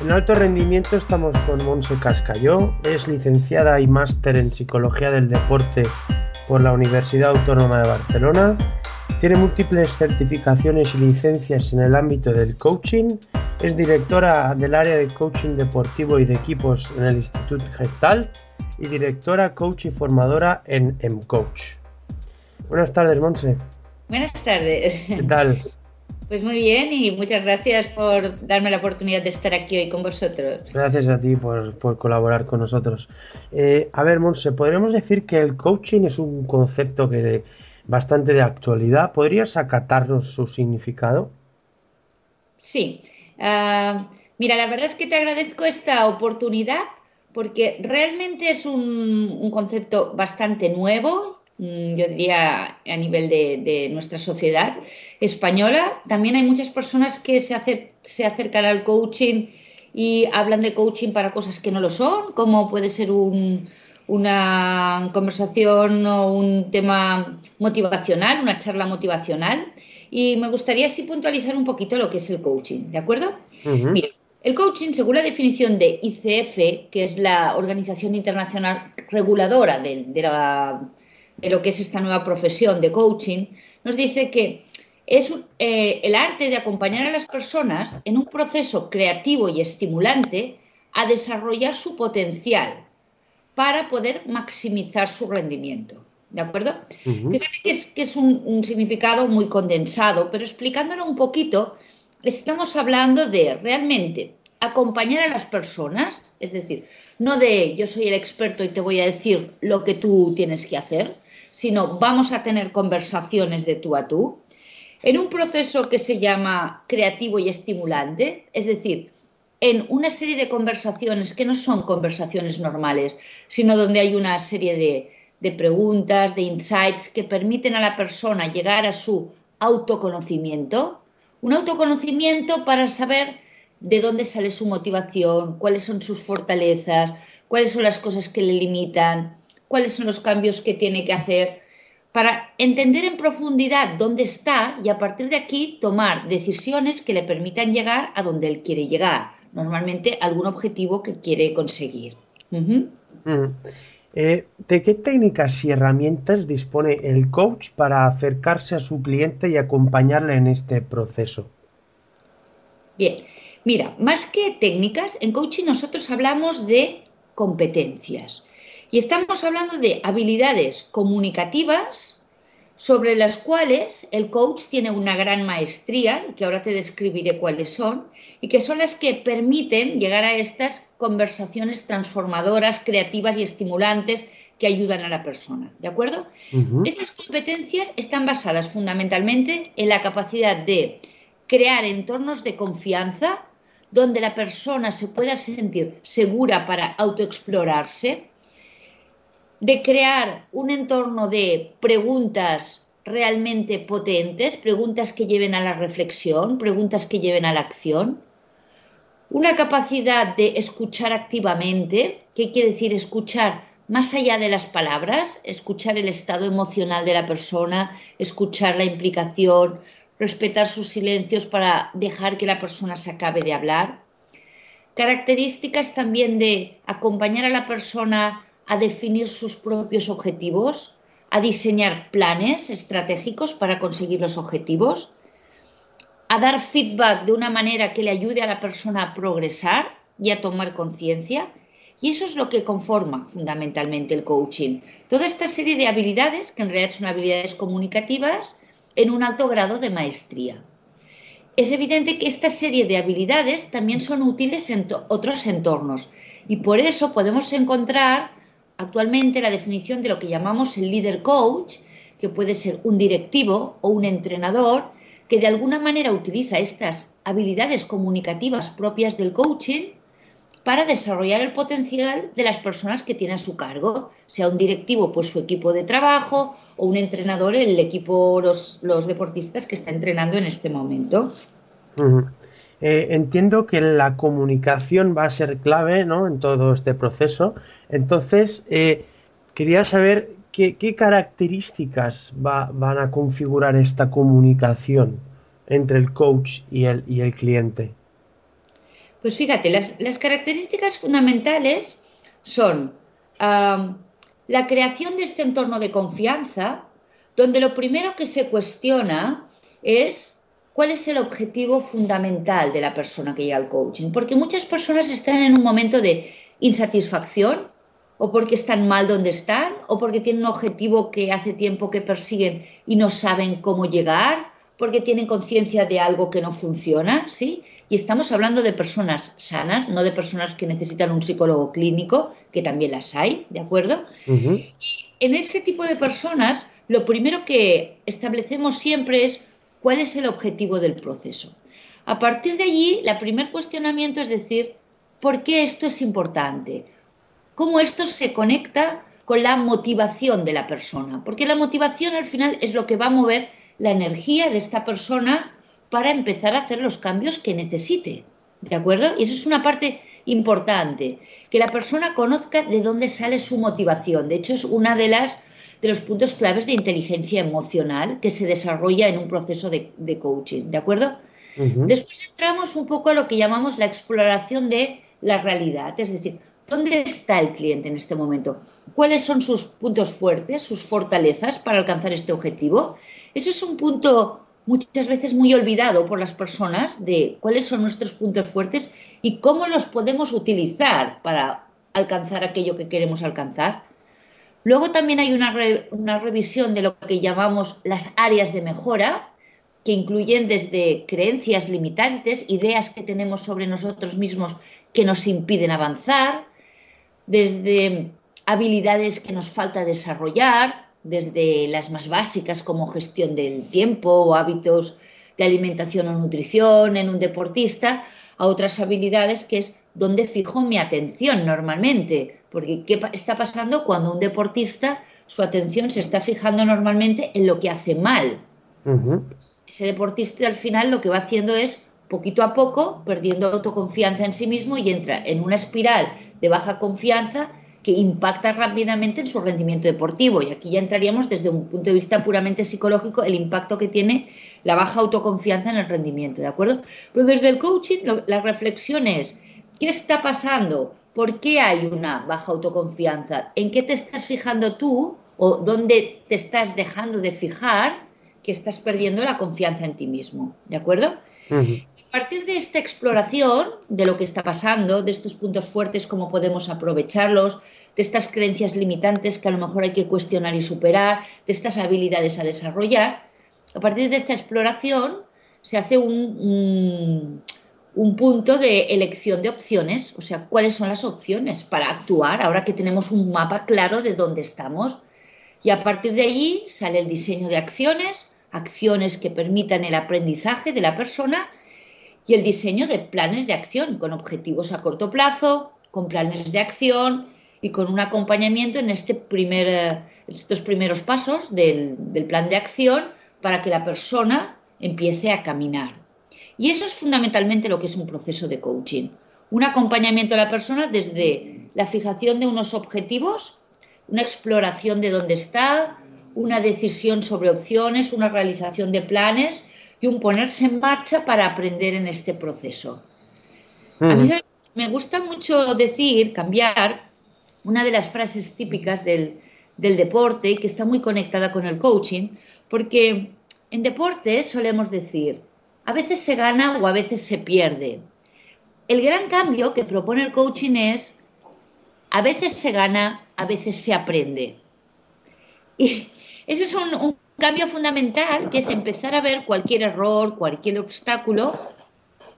En alto rendimiento estamos con Monse Cascalló, es licenciada y máster en Psicología del Deporte por la Universidad Autónoma de Barcelona, tiene múltiples certificaciones y licencias en el ámbito del coaching, es directora del área de coaching deportivo y de equipos en el Instituto Gestal y directora coach y formadora en MCoach. Buenas tardes, Monse. Buenas tardes. ¿Qué tal? Pues muy bien y muchas gracias por darme la oportunidad de estar aquí hoy con vosotros. Gracias a ti por, colaborar con nosotros. Eh, a ver, Monse, podríamos decir que el coaching es un concepto que bastante de actualidad. ¿Podrías acatarnos su significado? Sí. Ah, mira, la verdad es que te agradezco esta oportunidad porque realmente es un concepto bastante nuevo yo diría, a nivel de, nuestra sociedad española. También hay muchas personas que se, se acercan al coaching y hablan de coaching para cosas que no lo son, como puede ser una conversación o un tema motivacional, una charla motivacional. Y me gustaría así puntualizar un poquito lo que es el coaching, ¿de acuerdo? Mira, el coaching, según la definición de ICF, que es la Organización Internacional Reguladora de la de lo que es esta nueva profesión de coaching, nos dice que es eh, el arte de acompañar a las personas en un proceso creativo y estimulante a desarrollar su potencial para poder maximizar su rendimiento. ¿De acuerdo? Fíjate que es, que es un, significado muy condensado, pero explicándolo un poquito, estamos hablando de realmente acompañar a las personas, es decir, no de yo soy el experto y te voy a decir lo que tú tienes que hacer, sino vamos a tener conversaciones de tú a tú, en un proceso que se llama creativo y estimulante, es decir, en una serie de conversaciones que no son conversaciones normales, sino donde hay una serie de, de preguntas, de insights que permiten a la persona llegar a su autoconocimiento, un autoconocimiento para saber de dónde sale su motivación, cuáles son sus fortalezas, cuáles son las cosas que le limitan, cuáles son los cambios que tiene que hacer para entender en profundidad dónde está y a partir de aquí tomar decisiones que le permitan llegar a donde él quiere llegar, normalmente algún objetivo que quiere conseguir. Eh, ¿De qué técnicas y herramientas dispone el coach para acercarse a su cliente y acompañarle en este proceso? Bien, mira, más que técnicas, en coaching nosotros hablamos de competencias. Y estamos hablando de habilidades comunicativas sobre las cuales el coach tiene una gran maestría, que ahora te describiré cuáles son, y que son las que permiten llegar a estas conversaciones transformadoras, creativas y estimulantes que ayudan a la persona. ¿De acuerdo? Estas competencias están basadas fundamentalmente en la capacidad de crear entornos de confianza donde la persona se pueda sentir segura para autoexplorarse, de crear un entorno de preguntas realmente potentes, preguntas que lleven a la reflexión, preguntas que lleven a la acción, una capacidad de escuchar activamente, ¿qué quiere decir escuchar más allá de las palabras, escuchar el estado emocional de la persona, escuchar la implicación, respetar sus silencios para dejar que la persona se acabe de hablar. Características también de acompañar a la persona a definir sus propios objetivos, a diseñar planes estratégicos para conseguir los objetivos, a dar feedback de una manera que le ayude a la persona a progresar y a tomar conciencia. Y eso es lo que conforma fundamentalmente el coaching. Toda esta serie de habilidades, que en realidad son habilidades comunicativas, en un alto grado de maestría. es evidente que esta serie de habilidades también son útiles en otros entornos y por eso podemos encontrar actualmente la definición de lo que llamamos el líder coach, que puede ser un directivo o un entrenador que de alguna manera utiliza estas habilidades comunicativas propias del coaching para desarrollar el potencial de las personas que tiene a su cargo, sea un directivo, pues su equipo de trabajo, o un entrenador, el equipo, los, los deportistas que está entrenando en este momento. Eh, entiendo que la comunicación va a ser clave ¿no? en todo este proceso. Entonces, eh, quería saber qué, características van a configurar esta comunicación entre el coach y el, y el cliente. Pues fíjate, las, características fundamentales son la creación de este entorno de confianza, donde lo primero que se cuestiona es cuál es el objetivo fundamental de la persona que llega al coaching. Porque muchas personas están en un momento de insatisfacción, o porque están mal donde están, o porque tienen un objetivo que hace tiempo que persiguen y no saben cómo llegar, porque tienen conciencia de algo que no funciona, ¿sí? Y estamos hablando de personas sanas, no de personas que necesitan un psicólogo clínico, que también las hay, ¿de acuerdo? Y en ese tipo de personas, lo primero que establecemos siempre es cuál es el objetivo del proceso. A partir de allí, el primer cuestionamiento es decir, ¿por qué esto es importante? ¿Cómo esto se conecta con la motivación de la persona? Porque la motivación al final es lo que va a mover la energía de esta persona para empezar a hacer los cambios que necesite. ¿De acuerdo? Y eso es una parte importante, que la persona conozca de dónde sale su motivación. De hecho, es una de las de los puntos claves de inteligencia emocional que se desarrolla en un proceso de, coaching, ¿de acuerdo? Después entramos un poco a lo que llamamos la exploración de la realidad, es decir, ¿dónde está el cliente en este momento? ¿Cuáles son sus puntos fuertes, sus fortalezas para alcanzar este objetivo? Ese es un punto muchas veces muy olvidado por las personas de cuáles son nuestros puntos fuertes y cómo los podemos utilizar para alcanzar aquello que queremos alcanzar. Luego también hay una, una revisión de lo que llamamos las áreas de mejora, que incluyen desde creencias limitantes, ideas que tenemos sobre nosotros mismos que nos impiden avanzar, desde habilidades que nos falta desarrollar, desde las más básicas como gestión del tiempo o hábitos de alimentación o nutrición en un deportista, a otras habilidades que es dónde fijo mi atención normalmente, porque ¿qué está pasando cuando un deportista su atención se está fijando normalmente en lo que hace mal? Ese deportista al final lo que va haciendo es poquito a poco perdiendo autoconfianza en sí mismo y entra en una espiral de baja confianza que impacta rápidamente en su rendimiento deportivo. Y aquí ya entraríamos desde un punto de vista puramente psicológico el impacto que tiene la baja autoconfianza en el rendimiento, ¿de acuerdo? Pero desde el coaching la reflexión es, ¿qué está pasando? ¿Por qué hay una baja autoconfianza? ¿En qué te estás fijando tú o dónde te estás dejando de fijar que estás perdiendo la confianza en ti mismo? ¿De acuerdo? A partir de esta exploración de lo que está pasando, de estos puntos fuertes, cómo podemos aprovecharlos, de estas creencias limitantes que a lo mejor hay que cuestionar y superar, de estas habilidades a desarrollar, a partir de esta exploración se hace un, un, punto de elección de opciones, o sea, cuáles son las opciones para actuar ahora que tenemos un mapa claro de dónde estamos. Y a partir de allí sale el diseño de acciones, acciones que permitan el aprendizaje de la persona y el diseño de planes de acción con objetivos a corto plazo, con planes de acción y con un acompañamiento en este primer, eh, estos primeros pasos del, del plan de acción para que la persona empiece a caminar. Y eso es fundamentalmente lo que es un proceso de coaching. Un acompañamiento a la persona desde la fijación de unos objetivos, una exploración de dónde está, una decisión sobre opciones, una realización de planes y un ponerse en marcha para aprender en este proceso. A mí me gusta mucho decir, cambiar, una de las frases típicas del, del deporte y que está muy conectada con el coaching, porque en deporte solemos decir, a veces se gana o a veces se pierde. El gran cambio que propone el coaching es, a veces se gana, a veces se aprende. Y ese es un, cambio fundamental que es empezar a ver cualquier error, cualquier obstáculo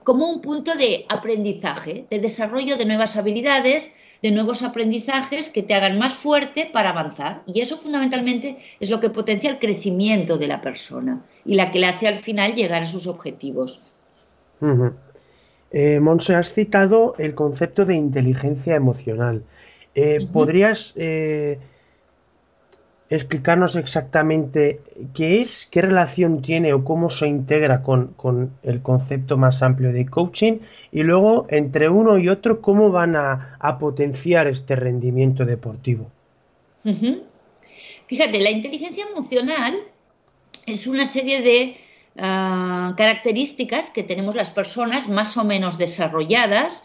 como un punto de aprendizaje, de desarrollo de nuevas habilidades, de nuevos aprendizajes que te hagan más fuerte para avanzar. Y eso fundamentalmente es lo que potencia el crecimiento de la persona y la que le hace al final llegar a sus objetivos. Eh, Monse, has citado el concepto de inteligencia emocional. Eh, ¿Podrías eh, explicarnos exactamente qué es, qué relación tiene o cómo se integra con, el concepto más amplio de coaching y luego entre uno y otro cómo van a, potenciar este rendimiento deportivo. Fíjate, la inteligencia emocional es una serie de ah, características que tenemos las personas más o menos desarrolladas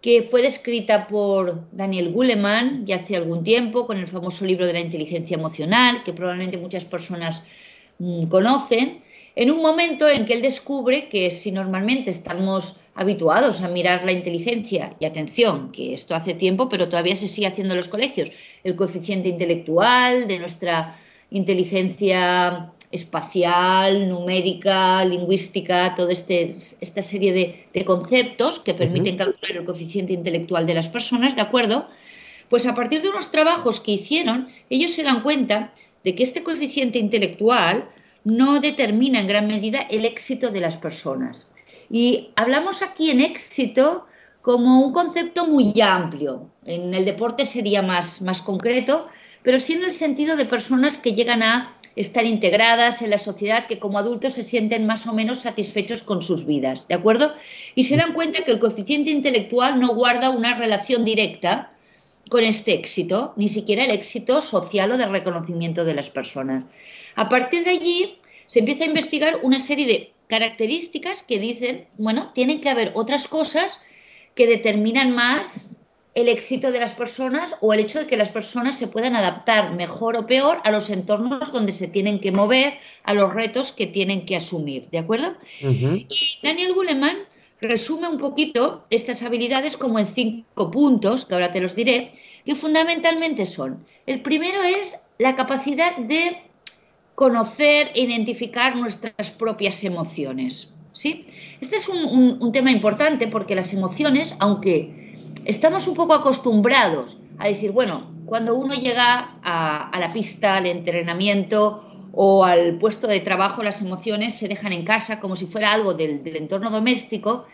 que fue descrita por Daniel Goleman ya hace algún tiempo con el famoso libro de la inteligencia emocional, que probablemente muchas personas mm, conocen, en un momento en que él descubre que si normalmente estamos habituados a mirar la inteligencia, y atención, que esto hace tiempo, pero todavía se sigue haciendo en los colegios, el coeficiente intelectual de nuestra inteligencia espacial, numérica, lingüística, toda este, esta serie de, conceptos que permiten calcular el coeficiente intelectual de las personas, ¿de acuerdo? Pues a partir de unos trabajos que hicieron, ellos se dan cuenta de que este coeficiente intelectual no determina en gran medida el éxito de las personas. Y hablamos aquí en éxito como un concepto muy amplio. En el deporte sería más, más concreto, pero sí en el sentido de personas que llegan a estar integradas en la sociedad, que como adultos se sienten más o menos satisfechos con sus vidas, ¿de acuerdo? Y se dan cuenta que el coeficiente intelectual no guarda una relación directa con este éxito, ni siquiera el éxito social o de reconocimiento de las personas. A partir de allí se empieza a investigar una serie de características que dicen, bueno, tienen que haber otras cosas que determinan más el éxito de las personas o el hecho de que las personas se puedan adaptar mejor o peor a los entornos donde se tienen que mover, a los retos que tienen que asumir, ¿de acuerdo? Y Daniel Goleman resume un poquito estas habilidades como en cinco puntos, que ahora te los diré, que fundamentalmente son, el primero es la capacidad de conocer e identificar nuestras propias emociones. ¿sí? Este es un tema importante porque las emociones, aunque estamos un poco acostumbrados a decir, bueno, cuando uno llega a, la pista, al entrenamiento o al puesto de trabajo, las emociones se dejan en casa como si fuera algo del, entorno doméstico,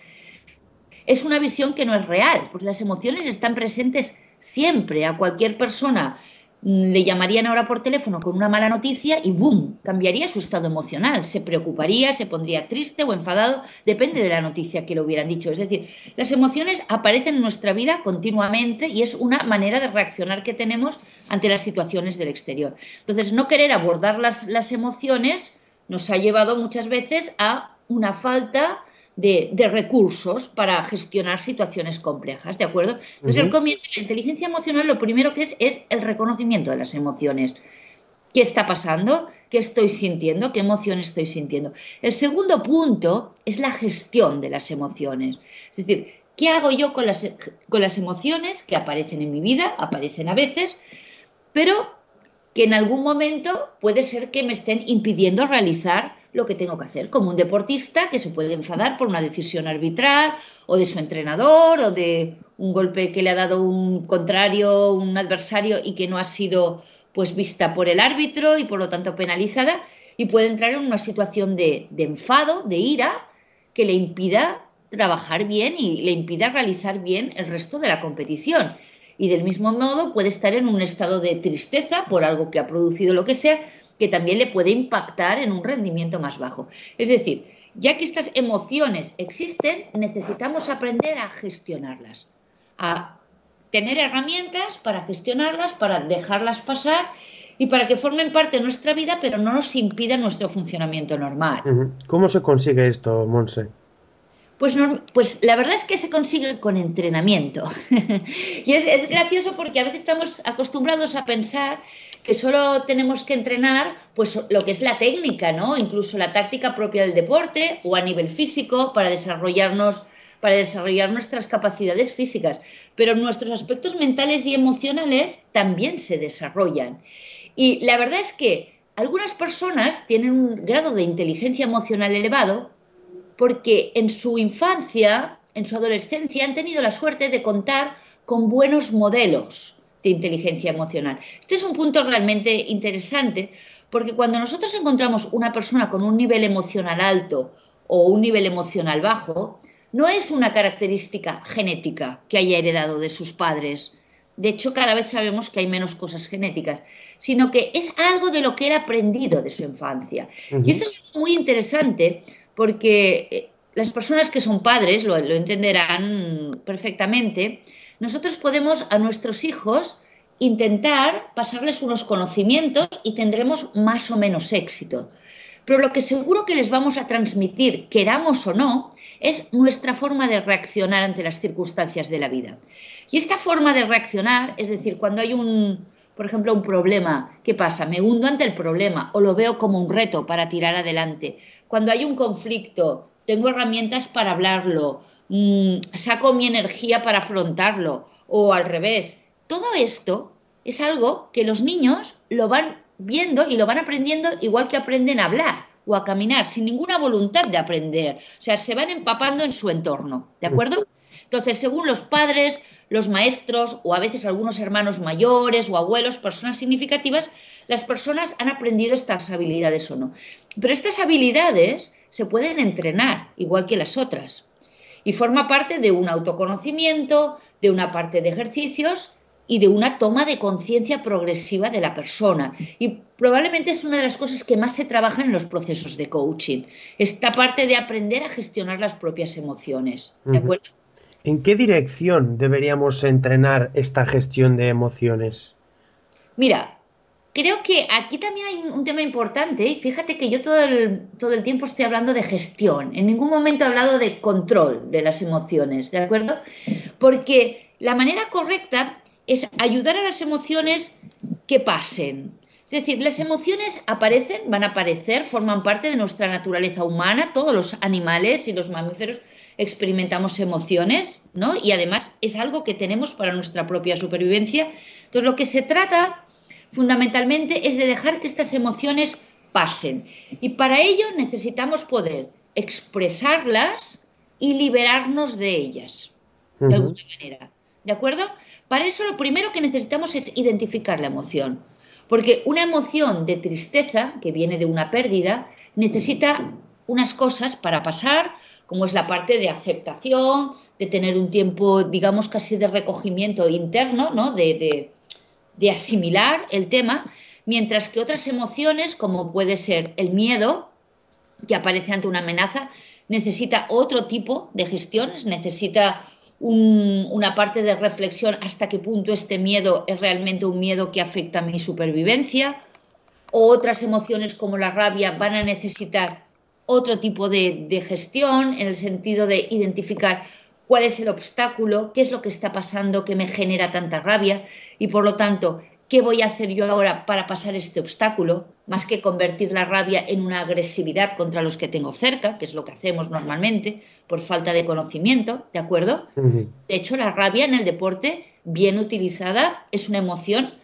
es una visión que no es real, porque las emociones están presentes siempre. A cualquier persona le llamarían ahora por teléfono con una mala noticia y ¡boom! cambiaría su estado emocional, se preocuparía, se pondría triste o enfadado, depende de la noticia que le hubieran dicho. Es decir, las emociones aparecen en nuestra vida continuamente y es una manera de reaccionar que tenemos ante las situaciones del exterior. Entonces, no querer abordar las, las emociones nos ha llevado muchas veces a una falta de, recursos para gestionar situaciones complejas, ¿de acuerdo? Entonces, el comienzo, la inteligencia emocional lo primero que es es el reconocimiento de las emociones. ¿Qué está pasando? ¿Qué estoy sintiendo? ¿Qué emoción estoy sintiendo? El segundo punto es la gestión de las emociones. Es decir, ¿qué hago yo con las, con las emociones que aparecen en mi vida? Aparecen a veces, pero que en algún momento puede ser que me estén impidiendo realizar lo que tengo que hacer, como un deportista que se puede enfadar por una decisión arbitral o de su entrenador o de un golpe que le ha dado un contrario, un adversario y que no ha sido pues vista por el árbitro y por lo tanto penalizada y puede entrar en una situación de, de enfado, de ira, que le impida trabajar bien y le impida realizar bien el resto de la competición. Y del mismo modo puede estar en un estado de tristeza por algo que ha producido lo que sea, que también le puede impactar en un rendimiento más bajo. Es decir, ya que estas emociones existen, necesitamos aprender a gestionarlas, a tener herramientas para gestionarlas, para dejarlas pasar y para que formen parte de nuestra vida, pero no nos impidan nuestro funcionamiento normal. ¿Cómo se consigue esto, Monse? Pues, pues la verdad es que se consigue con entrenamiento. y es, es, gracioso porque a veces estamos acostumbrados a pensar que solo tenemos que entrenar pues lo que es la técnica, ¿no? Incluso la táctica propia del deporte o a nivel físico para desarrollarnos para desarrollar nuestras capacidades físicas, pero nuestros aspectos mentales y emocionales también se desarrollan. Y la verdad es que algunas personas tienen un grado de inteligencia emocional elevado porque en su infancia, en su adolescencia, han tenido la suerte de contar con buenos modelos de inteligencia emocional. Este es un punto realmente interesante porque cuando nosotros encontramos una persona con un nivel emocional alto o un nivel emocional bajo, no es una característica genética que haya heredado de sus padres. De hecho, cada vez sabemos que hay menos cosas genéticas, sino que es algo de lo que era aprendido de su infancia. Y esto es muy interesante porque eh, las personas que son padres lo, entenderán perfectamente. Nosotros podemos a nuestros hijos intentar pasarles unos conocimientos y tendremos más o menos éxito. Pero lo que seguro que les vamos a transmitir, queramos o no, es nuestra forma de reaccionar ante las circunstancias de la vida. Y esta forma de reaccionar, es decir, cuando hay un, por ejemplo, un problema, ¿qué pasa? Me hundo ante el problema o lo veo como un reto para tirar adelante. Cuando hay un conflicto, tengo herramientas para hablarlo, mmm, saco mi energía para afrontarlo o al revés, todo esto es algo que los niños lo van viendo y lo van aprendiendo igual que aprenden a hablar o a caminar, sin ninguna voluntad de aprender. O sea, se van empapando en su entorno, ¿de acuerdo? Entonces, según los padres, los maestros o a veces algunos hermanos mayores o abuelos, personas significativas, las personas han aprendido estas habilidades o no. Pero estas habilidades se pueden entrenar, igual que las otras. Y forma parte de un autoconocimiento, de una parte de ejercicios y de una toma de conciencia progresiva de la persona. Y probablemente es una de las cosas que más se trabaja en los procesos de coaching, esta parte de aprender a gestionar las propias emociones. ¿De acuerdo? ¿En qué dirección deberíamos entrenar esta gestión de emociones? Mira, creo que aquí también hay un tema importante. Fíjate que yo todo el, todo el tiempo estoy hablando de gestión. En ningún momento he hablado de control de las emociones, ¿de acuerdo? Porque la manera correcta es ayudar a las emociones que pasen. Es decir, las emociones aparecen, van a aparecer, forman parte de nuestra naturaleza humana, todos los animales y los mamíferos experimentamos emociones, ¿no? Y además es algo que tenemos para nuestra propia supervivencia. Entonces, lo que se trata fundamentalmente es de dejar que estas emociones pasen. Y para ello necesitamos poder expresarlas y liberarnos de ellas, de alguna manera. ¿De acuerdo? Para eso lo primero que necesitamos es identificar la emoción, porque una emoción de tristeza, que viene de una pérdida, necesita unas cosas para pasar, como es la parte de aceptación, de tener un tiempo, digamos, casi de recogimiento interno, ¿no? de, de, de asimilar el tema, mientras que otras emociones, como puede ser el miedo, que aparece ante una amenaza, necesita otro tipo de gestiones, necesita un, una parte de reflexión hasta qué punto este miedo es realmente un miedo que afecta a mi supervivencia, o otras emociones como la rabia van a necesitar otro tipo de gestión en el sentido de identificar cuál es el obstáculo, qué es lo que está pasando que me genera tanta rabia y por lo tanto ¿Qué voy a hacer yo ahora para pasar este obstáculo? Más que convertir la rabia en una agresividad contra los que tengo cerca, que es lo que hacemos normalmente, por falta de conocimiento, ¿de acuerdo? Uh -huh. De hecho, la rabia en el deporte, bien utilizada, es una emoción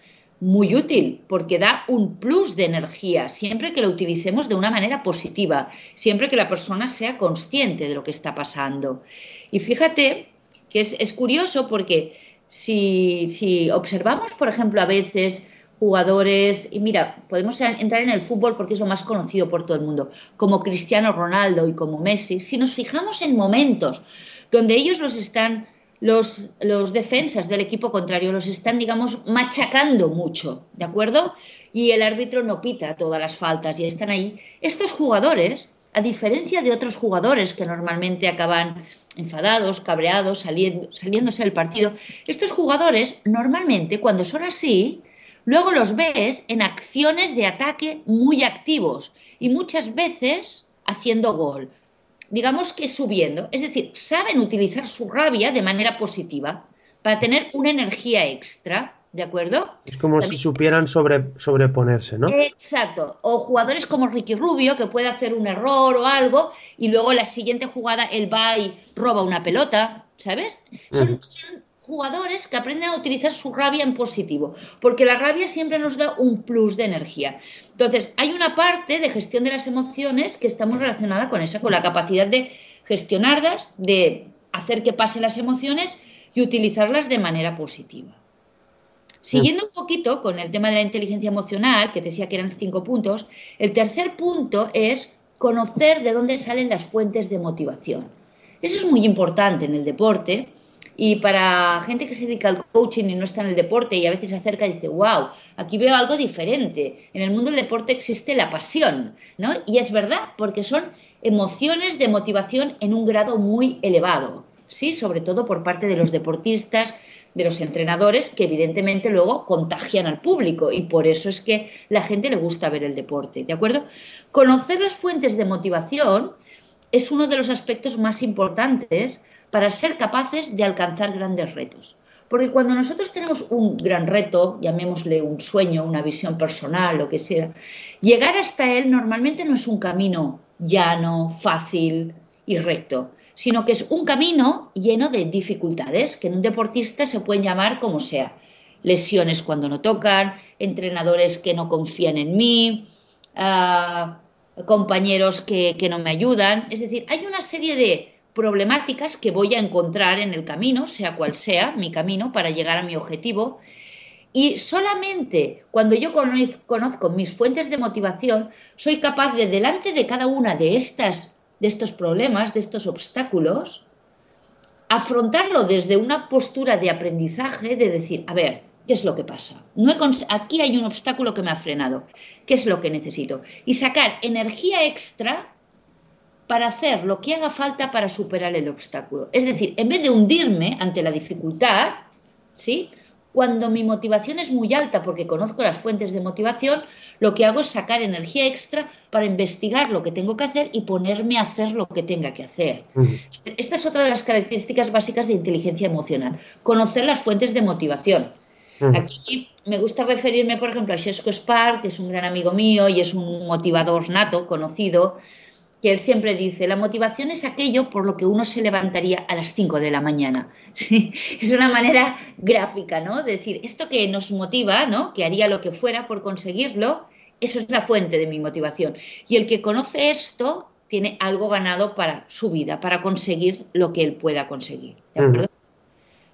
muy útil porque da un plus de energía siempre que lo utilicemos de una manera positiva, siempre que la persona sea consciente de lo que está pasando. Y fíjate que es, es curioso porque si, si, observamos, por ejemplo, a veces jugadores, y mira, podemos entrar en el fútbol porque es lo más conocido por todo el mundo, como Cristiano Ronaldo y como Messi, si nos fijamos en momentos donde ellos los están, los, los defensas del equipo contrario los están, digamos, machacando mucho, ¿de acuerdo? Y el árbitro no pita todas las faltas y están ahí. Estos jugadores, a diferencia de otros jugadores que normalmente acaban enfadados, cabreados, saliendo, saliéndose del partido. Estos jugadores, normalmente, cuando son así, luego los ves en acciones de ataque muy activos y muchas veces haciendo gol. Digamos que subiendo. Es decir, saben utilizar su rabia de manera positiva para tener una energía extra. ¿De acuerdo? Es como También... si supieran sobre, sobreponerse, ¿no? Exacto. O jugadores como Ricky Rubio, que puede hacer un error o algo, y luego la siguiente jugada él va y roba una pelota, ¿sabes? Son, uh -huh. son jugadores que aprenden a utilizar su rabia en positivo, porque la rabia siempre nos da un plus de energía. Entonces, hay una parte de gestión de las emociones que está muy relacionada con esa, con la capacidad de gestionarlas, de hacer que pasen las emociones y utilizarlas de manera positiva. Siguiendo un poquito con el tema de la inteligencia emocional, que decía que eran cinco puntos, el tercer punto es conocer de dónde salen las fuentes de motivación. Eso es muy importante en el deporte y para gente que se dedica al coaching y no está en el deporte y a veces se acerca y dice, wow, aquí veo algo diferente. En el mundo del deporte existe la pasión, ¿no? Y es verdad, porque son emociones de motivación en un grado muy elevado, ¿sí? Sobre todo por parte de los deportistas, de los entrenadores, que evidentemente luego contagian al público y por eso es que la gente le gusta ver el deporte, ¿de acuerdo? Conocer las fuentes de motivación es uno de los aspectos más importantes para ser capaces de alcanzar grandes retos. Porque cuando nosotros tenemos un gran reto, llamémosle un sueño, una visión personal, lo que sea, llegar hasta él normalmente no es un camino llano, fácil y recto, sino que es un camino lleno de dificultades, que en un deportista se pueden llamar como sea. Lesiones cuando no tocan, entrenadores que no confían en mí, ah, compañeros que no me ayudan. Es decir, hay una serie de problemáticas que voy a encontrar en el camino, sea cual sea mi camino para llegar a mi objetivo. Y solamente cuando yo conozco mis fuentes de motivación, soy capaz de, delante de cada una de estas, de estos problemas, de estos obstáculos, afrontarlo desde una postura de aprendizaje, de decir, a ver, ¿qué es lo que pasa? Aquí hay un obstáculo que me ha frenado. ¿Qué es lo que necesito? Y sacar energía extra para hacer lo que haga falta para superar el obstáculo. Es decir, en vez de hundirme ante la dificultad, ¿sí? Cuando mi motivación es muy alta porque conozco las fuentes de motivación, lo que hago es sacar energía extra para investigar lo que tengo que hacer y ponerme a hacer lo que tenga que hacer. Esta es otra de las características básicas de inteligencia emocional, conocer las fuentes de motivación. Aquí me gusta referirme, por ejemplo, a Shesco Spark, que es un gran amigo mío y es un motivador nato, conocido, que él siempre dice, la motivación es aquello por lo que uno se levantaría a las 5 de la mañana. Es una manera gráfica, ¿no? De decir, esto que nos motiva, ¿no? Que haría lo que fuera por conseguirlo, eso es la fuente de mi motivación. Y el que conoce esto tiene algo ganado para su vida, para conseguir lo que él pueda conseguir.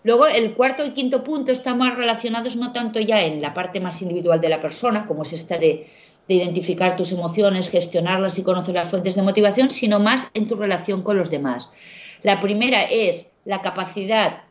Luego, el cuarto y quinto punto están más relacionados no tanto ya en la parte más individual de la persona, como es esta de de identificar tus emociones, gestionarlas y conocer las fuentes de motivación, sino más en tu relación con los demás. La primera es la capacidad,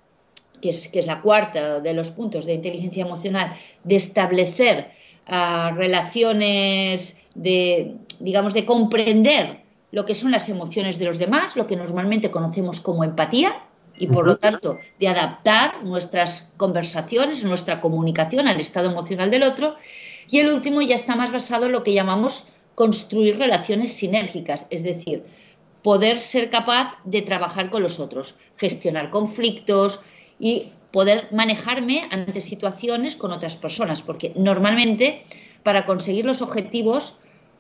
que es, que es la cuarta de los puntos de inteligencia emocional, de establecer ah, relaciones, de, digamos, de comprender lo que son las emociones de los demás, lo que normalmente conocemos como empatía, y por lo tanto de adaptar nuestras conversaciones, nuestra comunicación al estado emocional del otro y el último ya está más basado en lo que llamamos construir relaciones sinérgicas, es decir, poder ser capaz de trabajar con los otros, gestionar conflictos y poder manejarme ante situaciones con otras personas, porque normalmente para conseguir los objetivos,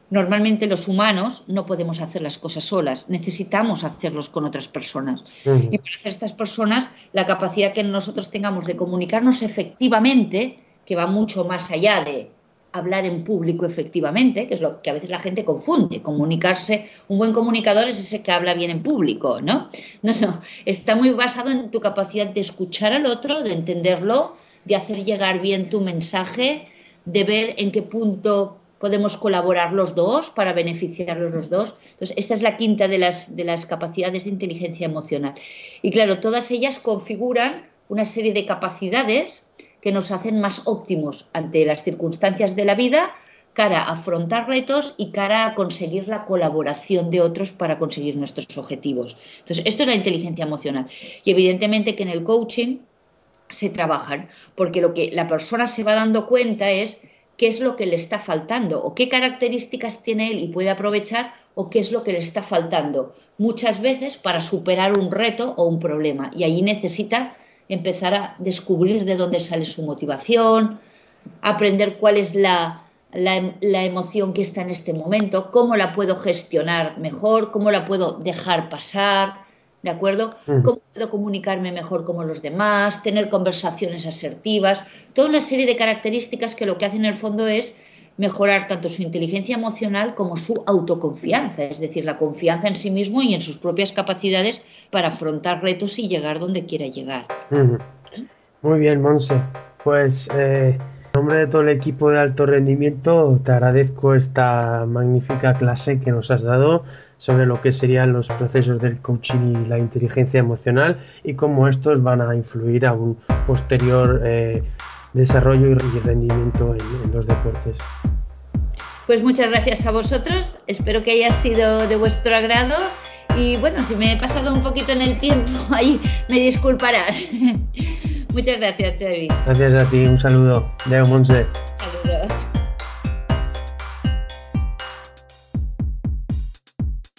normalmente los humanos no podemos hacer las cosas solas, necesitamos hacerlos con otras personas. Y para hacer estas personas, la capacidad que nosotros tengamos de comunicarnos efectivamente, que va mucho más allá de hablar en público efectivamente, que es lo que a veces la gente confunde. Comunicarse, un buen comunicador es ese que habla bien en público, ¿no? No, no, está muy basado en tu capacidad de escuchar al otro, de entenderlo, de hacer llegar bien tu mensaje, de ver en qué punto podemos colaborar los dos para beneficiarlos los dos. Entonces, esta es la quinta de las, de las capacidades de inteligencia emocional. Y claro, todas ellas configuran una serie de capacidades que nos hacen más óptimos ante las circunstancias de la vida cara a afrontar retos y cara a conseguir la colaboración de otros para conseguir nuestros objetivos. Entonces, esto es la inteligencia emocional. Y evidentemente que en el coaching se trabajan, porque lo que la persona se va dando cuenta es qué es lo que le está faltando o qué características tiene él y puede aprovechar o qué es lo que le está faltando muchas veces para superar un reto o un problema. Y allí necesita empezar a descubrir de dónde sale su motivación, aprender cuál es la, la, emoción que está en este momento, cómo la puedo gestionar mejor, cómo la puedo dejar pasar, ¿de acuerdo? ¿Cómo puedo comunicarme mejor con los demás? Tener conversaciones asertivas, toda una serie de características que lo que hacen en el fondo es mejorar tanto su inteligencia emocional como su autoconfianza, es decir, la confianza en sí mismo y en sus propias capacidades para afrontar retos y llegar donde quiera llegar. Muy bien, Monse. Pues eh, en nombre de todo el equipo de alto rendimiento, te agradezco esta magnífica clase que nos has dado sobre lo que serían los procesos del coaching y la inteligencia emocional y cómo estos van a influir a un posterior eh, desarrollo y rendimiento en, los deportes. Pues muchas gracias a vosotros, espero que haya sido de vuestro agrado y bueno, si me he pasado un poquito en el tiempo, ahí me disculparás. muchas gracias, Xavi. Gracias a ti, un saludo. Leo Monse.